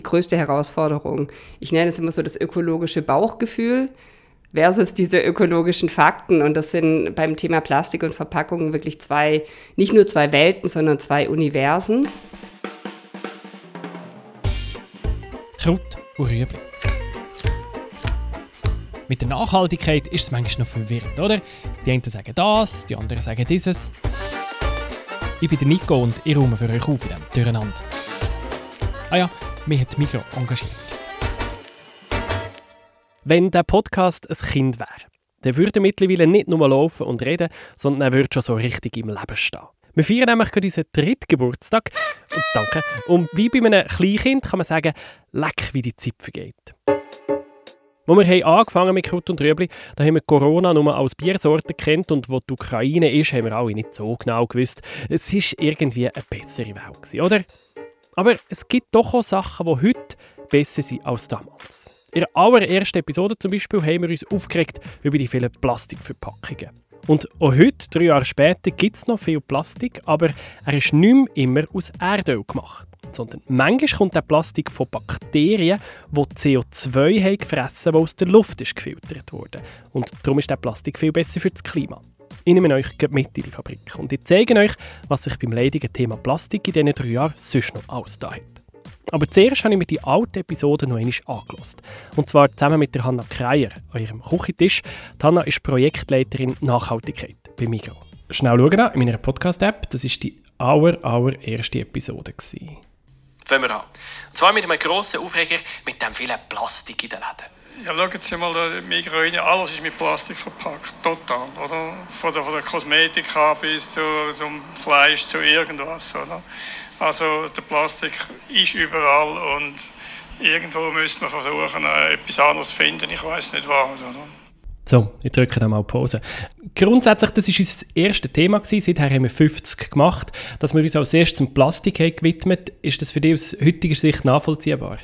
die größte Herausforderung. Ich nenne es immer so das ökologische Bauchgefühl versus diese ökologischen Fakten. Und das sind beim Thema Plastik und Verpackungen wirklich zwei, nicht nur zwei Welten, sondern zwei Universen. Kraut und Rüebli. Mit der Nachhaltigkeit ist es manchmal noch verwirrend, oder? Die einen sagen das, die anderen sagen dieses. Ich bin der Nico und ich räume für euch auf in diesem Durcheinander. Ah ja, mich hat Mikro engagiert. Wenn der Podcast ein Kind wäre, dann würde er mittlerweile nicht nur laufen und reden, sondern er würde schon so richtig im Leben stehen. Wir feiern nämlich gerade unseren dritten Geburtstag. Und danke. Und wie bei einem Kleinkind kann man sagen, leck, wie die Zeit vergeht. Wo wir haben angefangen mit Kraut und Rüebli, da haben wir Corona nur als Biersorte kennt und wo die Ukraine ist, haben wir alle nicht so genau gewusst. Es ist irgendwie eine bessere Welt oder? Aber es gibt doch auch Sachen, die heute besser sind als damals. In der allerersten Episode zum Beispiel haben wir uns aufgeregt über die vielen Plastikverpackungen. Und auch heute, drei Jahre später, gibt es noch viel Plastik, aber er ist nicht immer aus Erdöl gemacht. Sondern manchmal kommt der Plastik von Bakterien, die CO2 haben gefressen haben, aus der Luft ist gefiltert wurde. Und darum ist der Plastik viel besser für das Klima. Ich nehme euch mit in die Fabrik und ich zeige euch, was sich beim leidigen Thema Plastik in diesen drei Jahren sonst noch ausgedacht hat. Aber zuerst habe ich mir die alte Episode noch einmal angelost. Und zwar zusammen mit der Hanna Kreier an ihrem Küchentisch. Die Hanna ist Projektleiterin Nachhaltigkeit bei Migros. Schnell schauen in meiner Podcast-App. Das war die aller, allererste Episode. Gewesen. Fangen wir an. Und zwar mit einem grossen Aufreger mit dem vielen Plastik in den Läden. Ja, schauen Sie mal, Migros, alles ist mit Plastik verpackt, total, oder? Von der, von der Kosmetik bis zu, zum Fleisch, zu irgendwas, oder? Also der Plastik ist überall und irgendwo müsste man versuchen, äh, etwas anderes zu finden. Ich weiß nicht was. Oder? So, ich drücke dann mal Pause. Grundsätzlich, das war unser erstes Thema. Gewesen. Seither haben wir 50 gemacht. Dass wir uns als erstes zum Plastik haben gewidmet ist das für dich aus heutiger Sicht nachvollziehbar?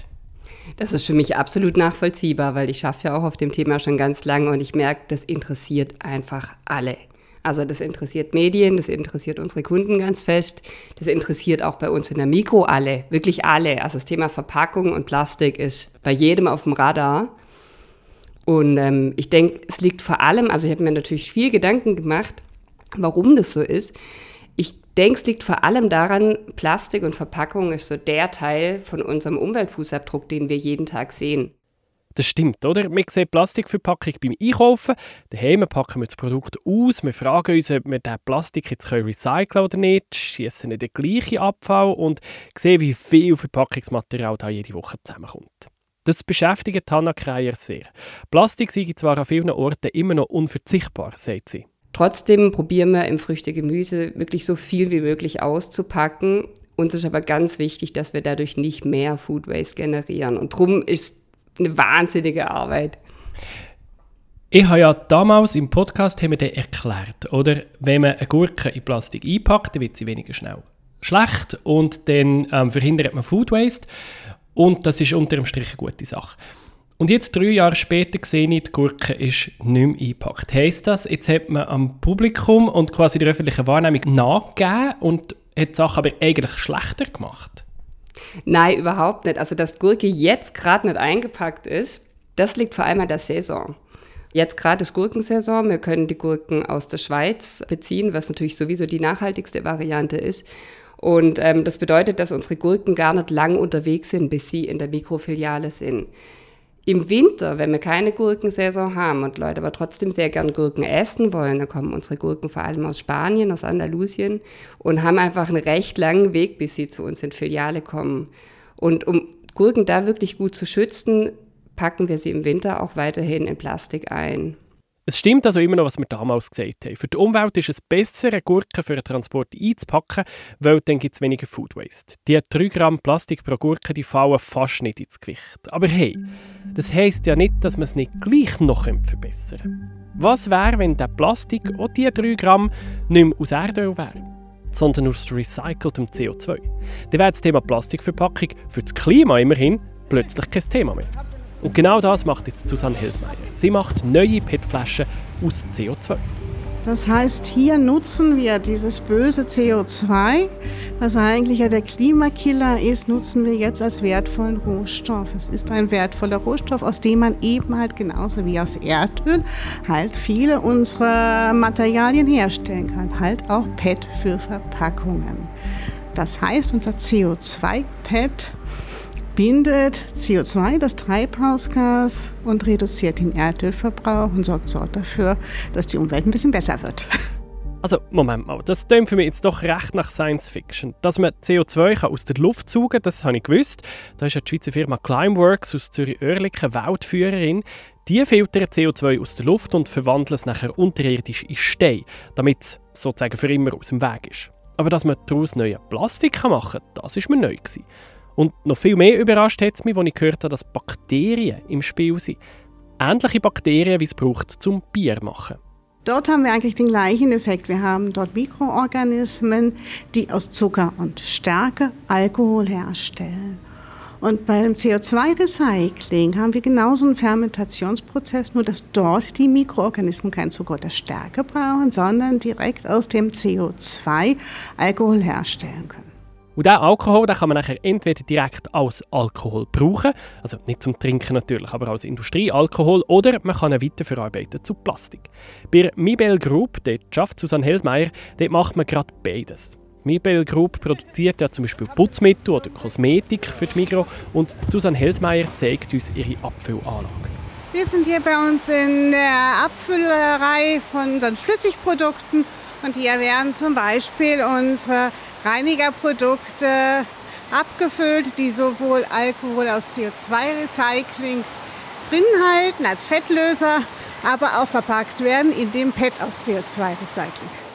Das ist für mich absolut nachvollziehbar, weil ich schaffe ja auch auf dem Thema schon ganz lange und ich merke, das interessiert einfach alle. Also das interessiert Medien, das interessiert unsere Kunden ganz fest, das interessiert auch bei uns in der Mikro alle, wirklich alle. Also das Thema Verpackung und Plastik ist bei jedem auf dem Radar. Und ähm, ich denke, es liegt vor allem, also ich habe mir natürlich viel Gedanken gemacht, warum das so ist. Ich denke, es liegt vor allem daran, Plastik und Verpackung ist so der Teil von unserem Umweltfußabdruck, den wir jeden Tag sehen. Das stimmt, oder? Wir sehen Plastikverpackung beim Einkaufen. Daheim packen wir das Produkt aus. Wir fragen uns, ob wir den Plastik jetzt recyceln können oder nicht. Schießen nicht den gleichen Abfall und sehen, wie viel Verpackungsmaterial da jede Woche zusammenkommt. Das beschäftigt Hanna Kreier sehr. Plastik sei zwar an vielen Orten immer noch unverzichtbar, sagt sie. Trotzdem probieren wir im Früchte-Gemüse wirklich so viel wie möglich auszupacken. Uns ist aber ganz wichtig, dass wir dadurch nicht mehr Food Waste generieren. Und darum ist eine wahnsinnige Arbeit. Ich habe ja damals im Podcast haben wir erklärt, oder? Wenn man eine Gurke in Plastik einpackt, dann wird sie weniger schnell schlecht und dann ähm, verhindert man Food Waste und das ist unter dem Strich eine gute Sache. Und jetzt, drei Jahre später, sehe ich, die Gurke ist nicht mehr eingepackt. Heißt das, jetzt hat man am Publikum und quasi der öffentlichen Wahrnehmung nachgegeben und hat die Sache aber eigentlich schlechter gemacht? Nein, überhaupt nicht. Also, dass Gurke jetzt gerade nicht eingepackt ist, das liegt vor allem an der Saison. Jetzt gerade ist Gurkensaison. Wir können die Gurken aus der Schweiz beziehen, was natürlich sowieso die nachhaltigste Variante ist. Und ähm, das bedeutet, dass unsere Gurken gar nicht lang unterwegs sind, bis sie in der Mikrofiliale sind. Im Winter, wenn wir keine Gurkensaison haben und Leute aber trotzdem sehr gern Gurken essen wollen, dann kommen unsere Gurken vor allem aus Spanien, aus Andalusien und haben einfach einen recht langen Weg, bis sie zu uns in Filiale kommen. Und um Gurken da wirklich gut zu schützen, packen wir sie im Winter auch weiterhin in Plastik ein. Es stimmt also immer noch, was wir damals gesagt haben. Für die Umwelt ist es besser, eine Gurke für den Transport einzupacken, weil dann gibt es weniger Food Waste. Die 3 Gramm Plastik pro Gurke die fallen fast nicht ins Gewicht. Aber hey, das heisst ja nicht, dass man es nicht gleich noch verbessern könnte. Was wäre, wenn der Plastik auch die 3 Gramm nicht mehr aus Erdöl wäre? sondern aus recyceltem CO2. Dann wäre das Thema Plastikverpackung für das Klima immerhin plötzlich kein Thema mehr. Und genau das macht jetzt Susanne Hildmeier. Sie macht neue PET-Flaschen aus CO2. Das heißt, hier nutzen wir dieses böse CO2, was eigentlich ja der Klimakiller ist, nutzen wir jetzt als wertvollen Rohstoff. Es ist ein wertvoller Rohstoff, aus dem man eben halt genauso wie aus Erdöl halt viele unserer Materialien herstellen kann. Halt auch PET für Verpackungen. Das heißt, unser CO2-PET bindet CO2, das Treibhausgas, und reduziert den Erdölverbrauch und sorgt so dafür, dass die Umwelt ein bisschen besser wird. Also, Moment mal, das klingt für mich jetzt doch recht nach Science Fiction. Dass man CO2 aus der Luft saugen kann, das habe ich gewusst. Da ist ja die Schweizer Firma Climeworks aus Zürich-Oerlikon Weltführerin. Die filtern CO2 aus der Luft und verwandeln es nachher unterirdisch in Stein, damit es sozusagen für immer aus dem Weg ist. Aber dass man daraus neue Plastik machen kann, das war mir neu. Gewesen. Und noch viel mehr überrascht hat es mich, als ich gehört habe, dass Bakterien im Spiel sind. Ähnliche Bakterien, wie es braucht zum Bier machen. Dort haben wir eigentlich den gleichen Effekt. Wir haben dort Mikroorganismen, die aus Zucker und Stärke Alkohol herstellen. Und beim CO2-Recycling haben wir genauso einen Fermentationsprozess, nur dass dort die Mikroorganismen kein Zucker oder Stärke brauchen, sondern direkt aus dem CO2 Alkohol herstellen können. Und diesen Alkohol den kann man nachher entweder direkt als Alkohol brauchen, also nicht zum Trinken natürlich, aber als Industriealkohol, oder man kann ihn weiterverarbeiten zu Plastik. Bei Mibel Group, dort schafft Susanne Heldmeier, dort macht man gerade beides. Mibel Group produziert ja zum Beispiel Putzmittel oder Kosmetik für die Migro und Susanne Heldmeier zeigt uns ihre Abfüllanlage. Wir sind hier bei uns in der Abfüllerei von unseren Flüssigprodukten und hier werden zum Beispiel unsere Reinigerprodukte abgefüllt, die sowohl Alkohol aus CO2-Recycling drin halten als Fettlöser, aber auch verpackt werden in dem PET aus CO2-Recycling.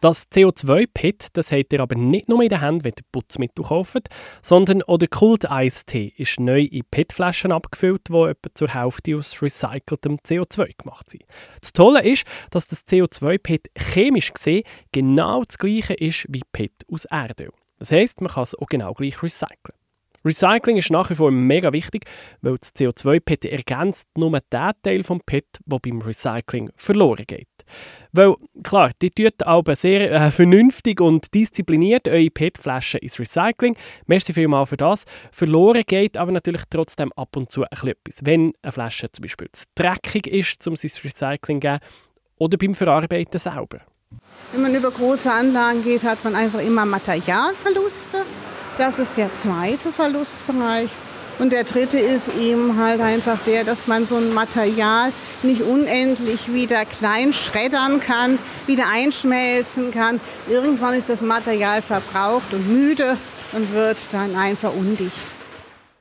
Das CO2-PET das habt ihr aber nicht nur in der Hand, wenn ihr Putzmittel kauft, sondern auch der Kult-Eistee ist neu in PET-Flaschen abgefüllt, die etwa zur Hälfte aus recyceltem CO2 gemacht sind. Das Tolle ist, dass das CO2-PET chemisch gesehen genau das gleiche ist wie PET aus Erdöl. Das heisst, man kann es auch genau gleich recyceln. Recycling ist nach wie vor mega wichtig, weil das CO2-PET ergänzt nur den Teil vom PET, der beim Recycling verloren geht. Weil, klar, die tut aber sehr äh, vernünftig und diszipliniert eure PET-Flaschen ins Recycling. Merci vielmals für das. Verloren geht aber natürlich trotzdem ab und zu etwas. Wenn eine Flasche zum Beispiel zu dreckig ist, um sie ins Recycling zu geben, oder beim Verarbeiten selber. Wenn man über große Anlagen geht, hat man einfach immer Materialverluste. Das ist der zweite Verlustbereich. Und der dritte ist eben halt einfach der, dass man so ein Material nicht unendlich wieder klein schreddern kann, wieder einschmelzen kann. Irgendwann ist das Material verbraucht und müde und wird dann einfach undicht.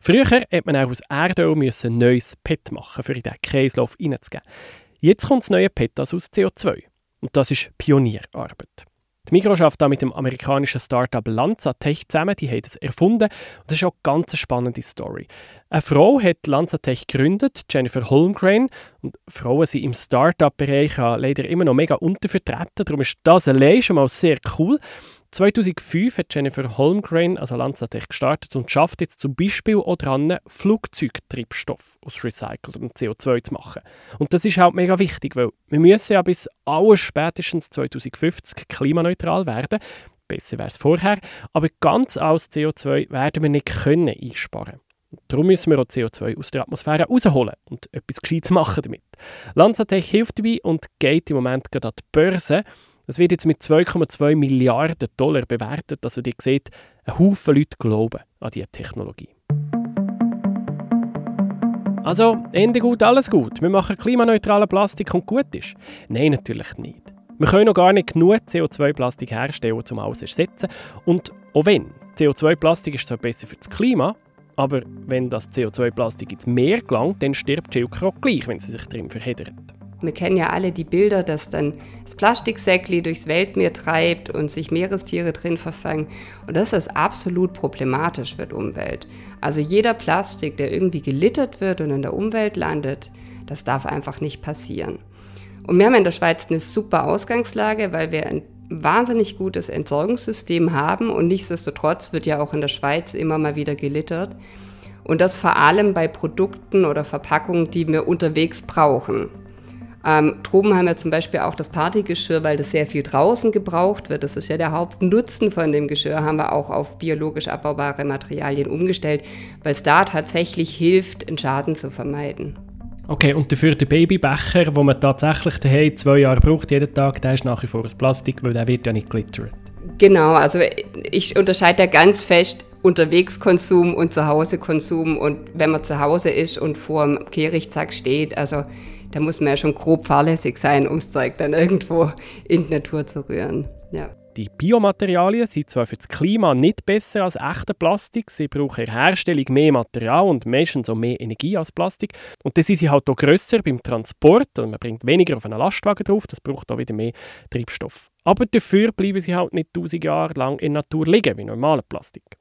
Früher hätte man auch aus Erdöl ein neues PET machen, um in diesen Kreislauf hineinzugeben. Jetzt kommt das neue PET also aus CO2. Und das ist Pionierarbeit. Die Migros arbeitet da mit dem amerikanischen Startup Lanzatech zusammen. Die haben das erfunden. Und das ist auch eine ganz spannende Story. Eine Frau hat Lanzatech gegründet, Jennifer Holmgren. Und Frauen sind im Startup-Bereich leider immer noch mega untervertreten. Darum ist das allein schon mal sehr cool. 2005 hat Jennifer Holmgren, also Lanzatech, gestartet und schafft jetzt zum Beispiel auch dran, Flugzeugtreibstoff aus recyceltem CO2 zu machen. Und das ist halt mega wichtig, weil wir müssen ja bis alles spätestens 2050 klimaneutral werden. Besser wäre es vorher, aber ganz alles CO2 werden wir nicht können einsparen. Darum müssen wir auch CO2 aus der Atmosphäre rausholen und etwas Gescheites machen damit. Lanzatech hilft dabei und geht im Moment gerade an die Börse. Es wird jetzt mit 2,2 Milliarden Dollar bewertet. Also ihr seht, ein Haufen Leute glauben an diese Technologie. Also, Ende gut, alles gut. Wir machen klimaneutralen Plastik und gut ist. Nein, natürlich nicht. Wir können noch gar nicht genug CO2-Plastik herstellen, um alles zu ersetzen. Und auch wenn, CO2-Plastik ist zwar besser für das Klima, aber wenn das CO2-Plastik ins Meer gelangt, dann stirbt die Schildkröte gleich, wenn sie sich drin verheddert. Wir kennen ja alle die Bilder, dass dann das Plastiksäckli durchs Weltmeer treibt und sich Meerestiere drin verfangen. Und das ist absolut problematisch für die Umwelt. Also jeder Plastik, der irgendwie gelittert wird und in der Umwelt landet, das darf einfach nicht passieren. Und wir haben in der Schweiz eine super Ausgangslage, weil wir ein wahnsinnig gutes Entsorgungssystem haben und nichtsdestotrotz wird ja auch in der Schweiz immer mal wieder gelittert. Und das vor allem bei Produkten oder Verpackungen, die wir unterwegs brauchen. Ähm, Droben haben wir zum Beispiel auch das Partygeschirr, weil das sehr viel draußen gebraucht wird. Das ist ja der Hauptnutzen von dem Geschirr, haben wir auch auf biologisch abbaubare Materialien umgestellt, weil es da tatsächlich hilft, einen Schaden zu vermeiden. Okay, und dafür der Babybecher, wo man tatsächlich daheim zwei Jahre braucht, jeden Tag, der ist nach wie vor aus Plastik, weil der wird ja nicht glittert. Genau, also ich unterscheide da ganz fest Unterwegskonsum und Zuhausekonsum. Und wenn man zu Hause ist und vor dem Kehrichtsack steht, also da muss man ja schon grob fahrlässig sein, um das Zeug dann irgendwo in die Natur zu rühren. Ja. Die Biomaterialien sind zwar für das Klima nicht besser als echter Plastik, sie brauchen in der Herstellung mehr Material und meistens auch mehr Energie als Plastik. Und dann sind sie halt auch grösser beim Transport und man bringt weniger auf einen Lastwagen drauf, das braucht auch wieder mehr Treibstoff. Aber dafür bleiben sie halt nicht tausend Jahre lang in der Natur liegen, wie normale Plastik.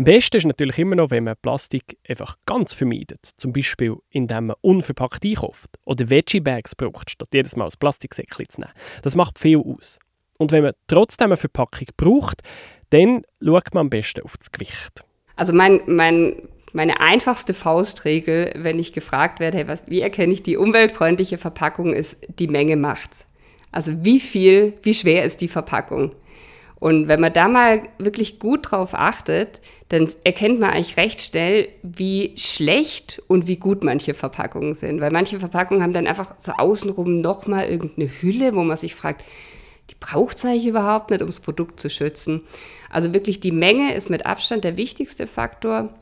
Am besten ist natürlich immer noch, wenn man Plastik einfach ganz vermeidet. Zum Beispiel, indem man unverpackt einkauft oder Veggie-Bags braucht, statt jedes Mal ein Plastiksäckchen zu nehmen. Das macht viel aus. Und wenn man trotzdem eine Verpackung braucht, dann schaut man am besten auf das Gewicht. Also mein, mein, meine einfachste Faustregel, wenn ich gefragt werde, hey, was, wie erkenne ich die umweltfreundliche Verpackung, ist, die Menge macht's. Also wie viel, wie schwer ist die Verpackung? Und wenn man da mal wirklich gut drauf achtet, dann erkennt man eigentlich recht schnell, wie schlecht und wie gut manche Verpackungen sind. Weil manche Verpackungen haben dann einfach so außenrum nochmal irgendeine Hülle, wo man sich fragt, die braucht es eigentlich überhaupt nicht, um das Produkt zu schützen. Also wirklich die Menge ist mit Abstand der wichtigste Faktor.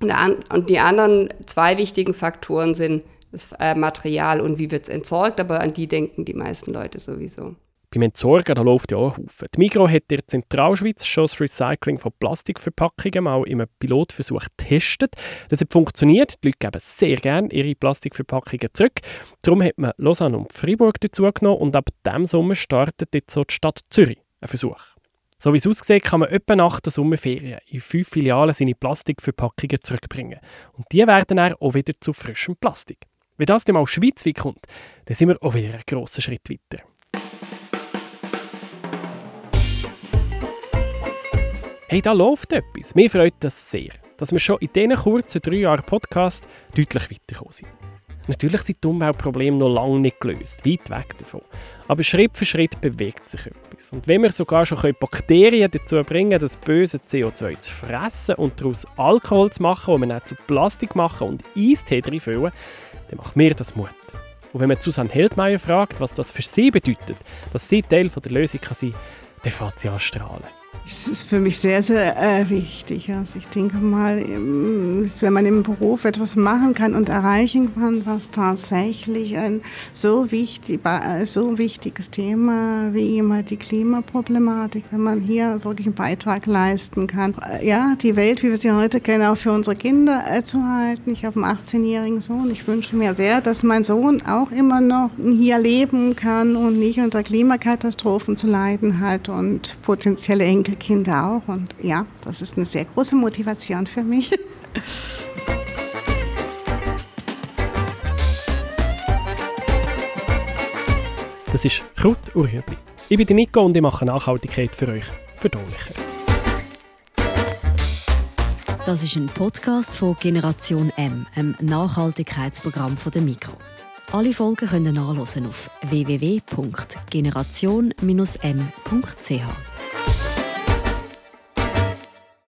Und die anderen zwei wichtigen Faktoren sind das äh, Material und wie wird es entsorgt, aber an die denken die meisten Leute sowieso. Beim Entsorgen da läuft ja auch Haufen. Die Migros hat in der Zentralschweiz schon das Recycling von Plastikverpackungen mal in einem Pilotversuch getestet. Das hat funktioniert. Die Leute geben sehr gerne ihre Plastikverpackungen zurück. Darum hat man Lausanne und Freiburg dazu genommen und ab diesem Sommer startet jetzt so die Stadt Zürich ein Versuch. So wie es aussieht, kann man etwa nach der Sommerferien in fünf Filialen seine Plastikverpackungen zurückbringen. Und die werden dann auch wieder zu frischem Plastik. Wenn das dann mal schweizweit kommt, dann sind wir auch wieder einen grossen Schritt weiter. Hey, da läuft etwas. Mir freut das sehr, dass wir schon in diesen kurzen drei Jahren Podcast deutlich weitergekommen sind. Natürlich sind die Umweltprobleme noch lange nicht gelöst, weit weg davon. Aber Schritt für Schritt bewegt sich etwas. Und wenn wir sogar schon Bakterien dazu bringen das böse CO2 zu fressen und daraus Alkohol zu machen, den wir dann zu Plastik machen und Eistee füllen, dann macht mir das Mut. Und wenn man Susanne Heldmeier fragt, was das für sie bedeutet, dass sie Teil der Lösung sein kann, dann fängt sie an strahlen. Es ist für mich sehr, sehr äh, wichtig. Also ich denke mal, wenn man im Beruf etwas machen kann und erreichen kann, was tatsächlich ein so, wichtig, so wichtiges Thema wie immer die Klimaproblematik, wenn man hier wirklich einen Beitrag leisten kann, ja, die Welt, wie wir sie heute kennen, auch für unsere Kinder äh, zu halten. Ich habe einen 18-jährigen Sohn. Ich wünsche mir sehr, dass mein Sohn auch immer noch hier leben kann und nicht unter Klimakatastrophen zu leiden hat und potenzielle Enkel Kinder auch. Und ja, das ist eine sehr große Motivation für mich. Das ist Kraut und Rüebli. Ich bin Nico und ich mache Nachhaltigkeit für euch verdaulicher. Das ist ein Podcast von Generation M, einem Nachhaltigkeitsprogramm von der Mikro. Alle Folgen können nachlesen auf www.generation-m.ch.